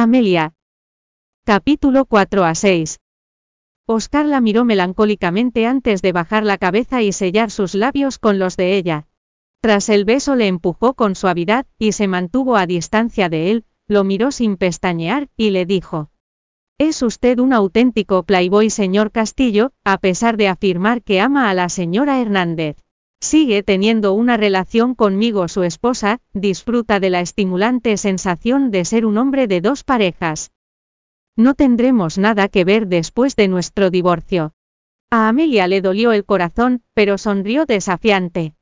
Amelia. Capítulo 4 a 6. Oscar la miró melancólicamente antes de bajar la cabeza y sellar sus labios con los de ella. Tras el beso le empujó con suavidad, y se mantuvo a distancia de él, lo miró sin pestañear, y le dijo. Es usted un auténtico playboy, señor Castillo, a pesar de afirmar que ama a la señora Hernández. Sigue teniendo una relación conmigo su esposa, disfruta de la estimulante sensación de ser un hombre de dos parejas. No tendremos nada que ver después de nuestro divorcio. A Amelia le dolió el corazón, pero sonrió desafiante.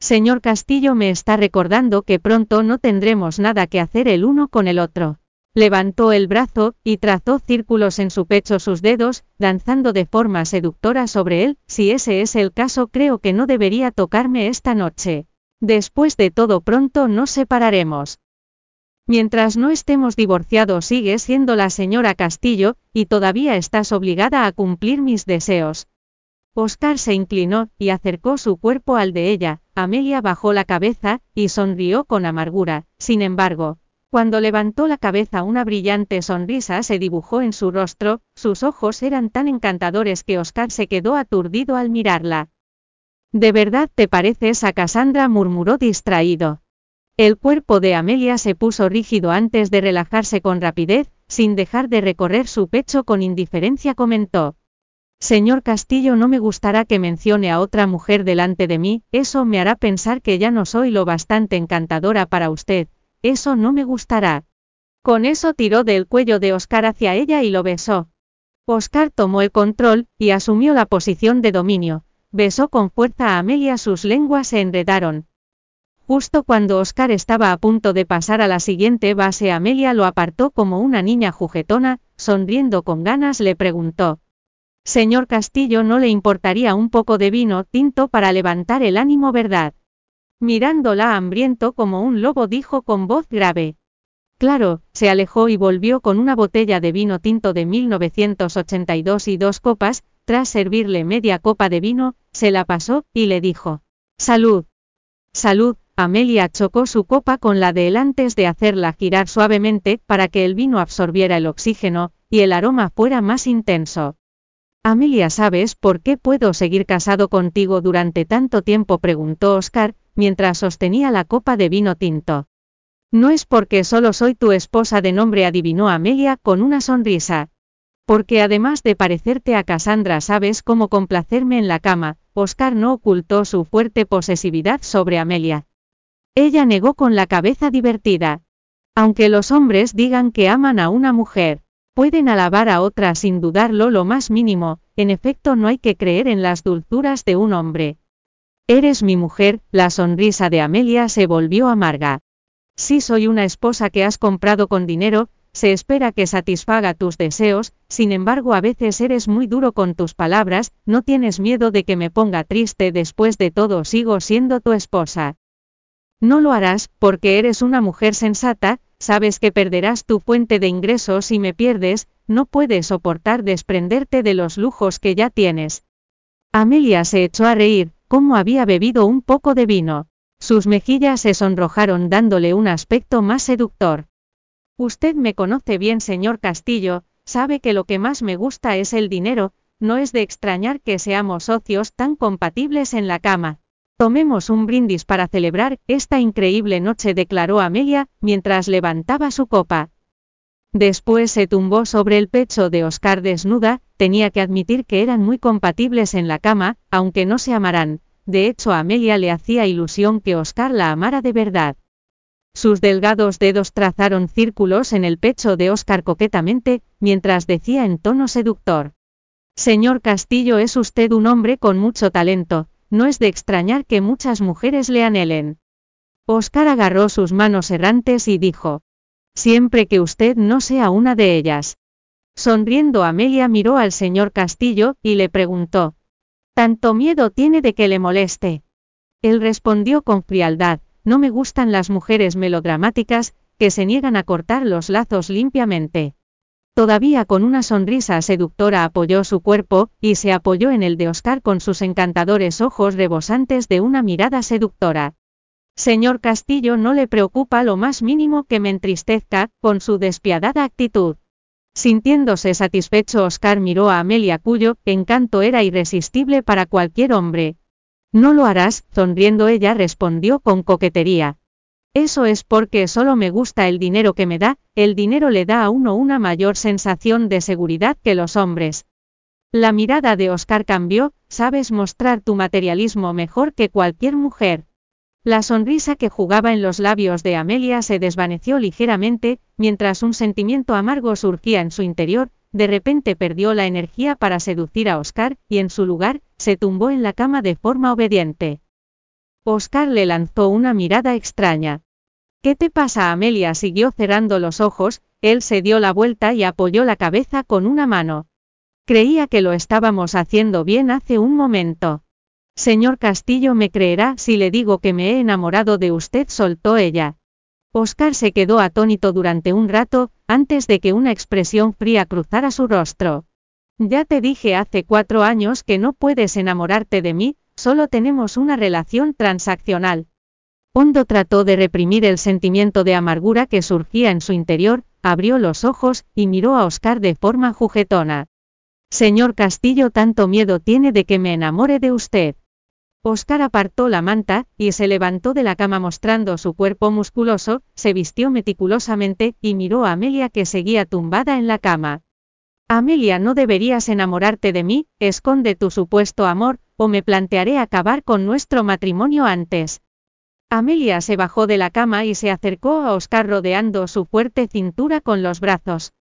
Señor Castillo me está recordando que pronto no tendremos nada que hacer el uno con el otro. Levantó el brazo, y trazó círculos en su pecho sus dedos, danzando de forma seductora sobre él, si ese es el caso creo que no debería tocarme esta noche. Después de todo pronto nos separaremos. Mientras no estemos divorciados sigue siendo la señora Castillo, y todavía estás obligada a cumplir mis deseos. Oscar se inclinó, y acercó su cuerpo al de ella, Amelia bajó la cabeza, y sonrió con amargura, sin embargo, cuando levantó la cabeza una brillante sonrisa se dibujó en su rostro, sus ojos eran tan encantadores que Oscar se quedó aturdido al mirarla. ¿De verdad te pareces a Cassandra? murmuró distraído. El cuerpo de Amelia se puso rígido antes de relajarse con rapidez, sin dejar de recorrer su pecho con indiferencia comentó. Señor Castillo, no me gustará que mencione a otra mujer delante de mí, eso me hará pensar que ya no soy lo bastante encantadora para usted, eso no me gustará. Con eso tiró del cuello de Oscar hacia ella y lo besó. Oscar tomó el control, y asumió la posición de dominio. Besó con fuerza a Amelia, sus lenguas se enredaron. Justo cuando Oscar estaba a punto de pasar a la siguiente base, Amelia lo apartó como una niña juguetona, sonriendo con ganas le preguntó. Señor Castillo, ¿no le importaría un poco de vino tinto para levantar el ánimo, verdad? Mirándola hambriento como un lobo dijo con voz grave. Claro, se alejó y volvió con una botella de vino tinto de 1982 y dos copas, tras servirle media copa de vino, se la pasó, y le dijo. Salud. Salud, Amelia chocó su copa con la de él antes de hacerla girar suavemente, para que el vino absorbiera el oxígeno, y el aroma fuera más intenso. Amelia, ¿sabes por qué puedo seguir casado contigo durante tanto tiempo? preguntó Oscar, mientras sostenía la copa de vino tinto. No es porque solo soy tu esposa de nombre, adivinó Amelia con una sonrisa. Porque además de parecerte a Cassandra sabes cómo complacerme en la cama, Oscar no ocultó su fuerte posesividad sobre Amelia. Ella negó con la cabeza divertida. Aunque los hombres digan que aman a una mujer, pueden alabar a otra sin dudarlo lo más mínimo, en efecto no hay que creer en las dulzuras de un hombre. Eres mi mujer, la sonrisa de Amelia se volvió amarga. Si soy una esposa que has comprado con dinero, se espera que satisfaga tus deseos, sin embargo a veces eres muy duro con tus palabras, no tienes miedo de que me ponga triste después de todo sigo siendo tu esposa. No lo harás, porque eres una mujer sensata, sabes que perderás tu fuente de ingresos si me pierdes, no puedes soportar desprenderte de los lujos que ya tienes. Amelia se echó a reír, como había bebido un poco de vino. Sus mejillas se sonrojaron dándole un aspecto más seductor. Usted me conoce bien, señor Castillo, sabe que lo que más me gusta es el dinero, no es de extrañar que seamos socios tan compatibles en la cama. Tomemos un brindis para celebrar esta increíble noche, declaró Amelia, mientras levantaba su copa. Después se tumbó sobre el pecho de Oscar desnuda, tenía que admitir que eran muy compatibles en la cama, aunque no se amarán. De hecho, a Amelia le hacía ilusión que Oscar la amara de verdad. Sus delgados dedos trazaron círculos en el pecho de Oscar coquetamente, mientras decía en tono seductor. Señor Castillo es usted un hombre con mucho talento, no es de extrañar que muchas mujeres le anhelen. Oscar agarró sus manos errantes y dijo. Siempre que usted no sea una de ellas. Sonriendo Amelia miró al señor Castillo, y le preguntó. ¿Tanto miedo tiene de que le moleste? Él respondió con frialdad, no me gustan las mujeres melodramáticas, que se niegan a cortar los lazos limpiamente. Todavía con una sonrisa seductora apoyó su cuerpo, y se apoyó en el de Oscar con sus encantadores ojos rebosantes de una mirada seductora. Señor Castillo no le preocupa lo más mínimo que me entristezca, con su despiadada actitud. Sintiéndose satisfecho, Oscar miró a Amelia cuyo encanto era irresistible para cualquier hombre. No lo harás, sonriendo ella respondió con coquetería. Eso es porque solo me gusta el dinero que me da, el dinero le da a uno una mayor sensación de seguridad que los hombres. La mirada de Oscar cambió, sabes mostrar tu materialismo mejor que cualquier mujer. La sonrisa que jugaba en los labios de Amelia se desvaneció ligeramente, mientras un sentimiento amargo surgía en su interior, de repente perdió la energía para seducir a Oscar, y en su lugar, se tumbó en la cama de forma obediente. Oscar le lanzó una mirada extraña. ¿Qué te pasa? Amelia siguió cerrando los ojos, él se dio la vuelta y apoyó la cabeza con una mano. Creía que lo estábamos haciendo bien hace un momento. Señor Castillo me creerá si le digo que me he enamorado de usted, soltó ella. Oscar se quedó atónito durante un rato, antes de que una expresión fría cruzara su rostro. Ya te dije hace cuatro años que no puedes enamorarte de mí, solo tenemos una relación transaccional. Hondo trató de reprimir el sentimiento de amargura que surgía en su interior, abrió los ojos, y miró a Oscar de forma juguetona. Señor Castillo, tanto miedo tiene de que me enamore de usted. Oscar apartó la manta, y se levantó de la cama mostrando su cuerpo musculoso, se vistió meticulosamente, y miró a Amelia que seguía tumbada en la cama. Amelia, no deberías enamorarte de mí, esconde tu supuesto amor, o me plantearé acabar con nuestro matrimonio antes. Amelia se bajó de la cama y se acercó a Oscar rodeando su fuerte cintura con los brazos.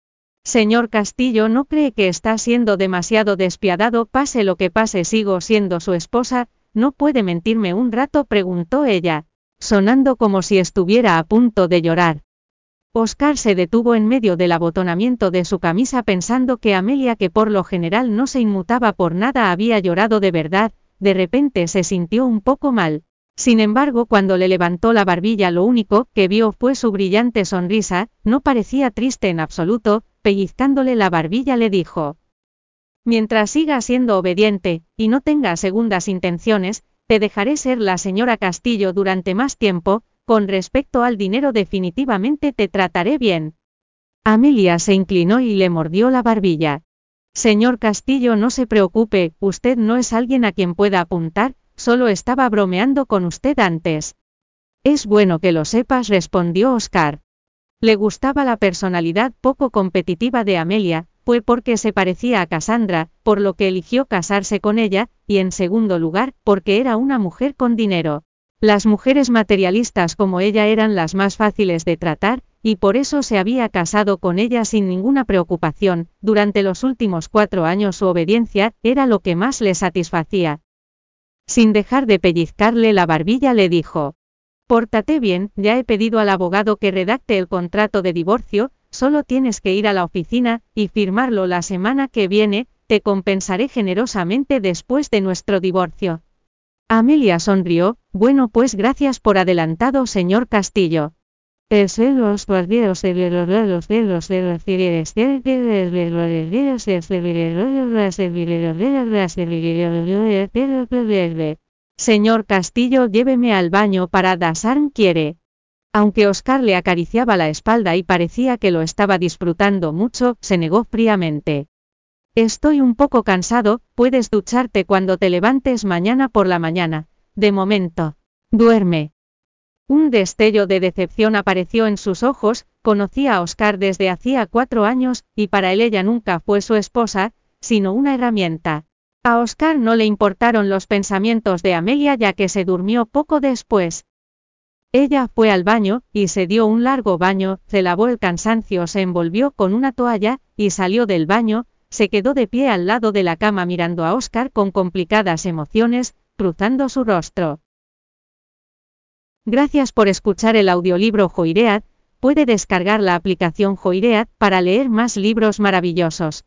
Señor Castillo no cree que está siendo demasiado despiadado, pase lo que pase sigo siendo su esposa, ¿No puede mentirme un rato? preguntó ella, sonando como si estuviera a punto de llorar. Oscar se detuvo en medio del abotonamiento de su camisa pensando que Amelia, que por lo general no se inmutaba por nada, había llorado de verdad, de repente se sintió un poco mal. Sin embargo, cuando le levantó la barbilla lo único que vio fue su brillante sonrisa, no parecía triste en absoluto, pellizcándole la barbilla le dijo, Mientras siga siendo obediente, y no tenga segundas intenciones, te dejaré ser la señora Castillo durante más tiempo, con respecto al dinero definitivamente te trataré bien. Amelia se inclinó y le mordió la barbilla. Señor Castillo, no se preocupe, usted no es alguien a quien pueda apuntar, solo estaba bromeando con usted antes. Es bueno que lo sepas, respondió Oscar. Le gustaba la personalidad poco competitiva de Amelia, fue porque se parecía a Cassandra, por lo que eligió casarse con ella, y en segundo lugar, porque era una mujer con dinero. Las mujeres materialistas como ella eran las más fáciles de tratar, y por eso se había casado con ella sin ninguna preocupación, durante los últimos cuatro años su obediencia era lo que más le satisfacía. Sin dejar de pellizcarle la barbilla le dijo, Pórtate bien, ya he pedido al abogado que redacte el contrato de divorcio, Solo tienes que ir a la oficina y firmarlo la semana que viene, te compensaré generosamente después de nuestro divorcio. Amelia sonrió, bueno pues gracias por adelantado señor Castillo. Señor Castillo lléveme al baño para Dasarn quiere. Aunque Oscar le acariciaba la espalda y parecía que lo estaba disfrutando mucho, se negó fríamente. Estoy un poco cansado, puedes ducharte cuando te levantes mañana por la mañana. De momento. Duerme. Un destello de decepción apareció en sus ojos, conocía a Oscar desde hacía cuatro años, y para él ella nunca fue su esposa, sino una herramienta. A Oscar no le importaron los pensamientos de Amelia ya que se durmió poco después. Ella fue al baño, y se dio un largo baño, se lavó el cansancio, se envolvió con una toalla, y salió del baño, se quedó de pie al lado de la cama mirando a Oscar con complicadas emociones, cruzando su rostro. Gracias por escuchar el audiolibro Joiread, puede descargar la aplicación Joiread para leer más libros maravillosos.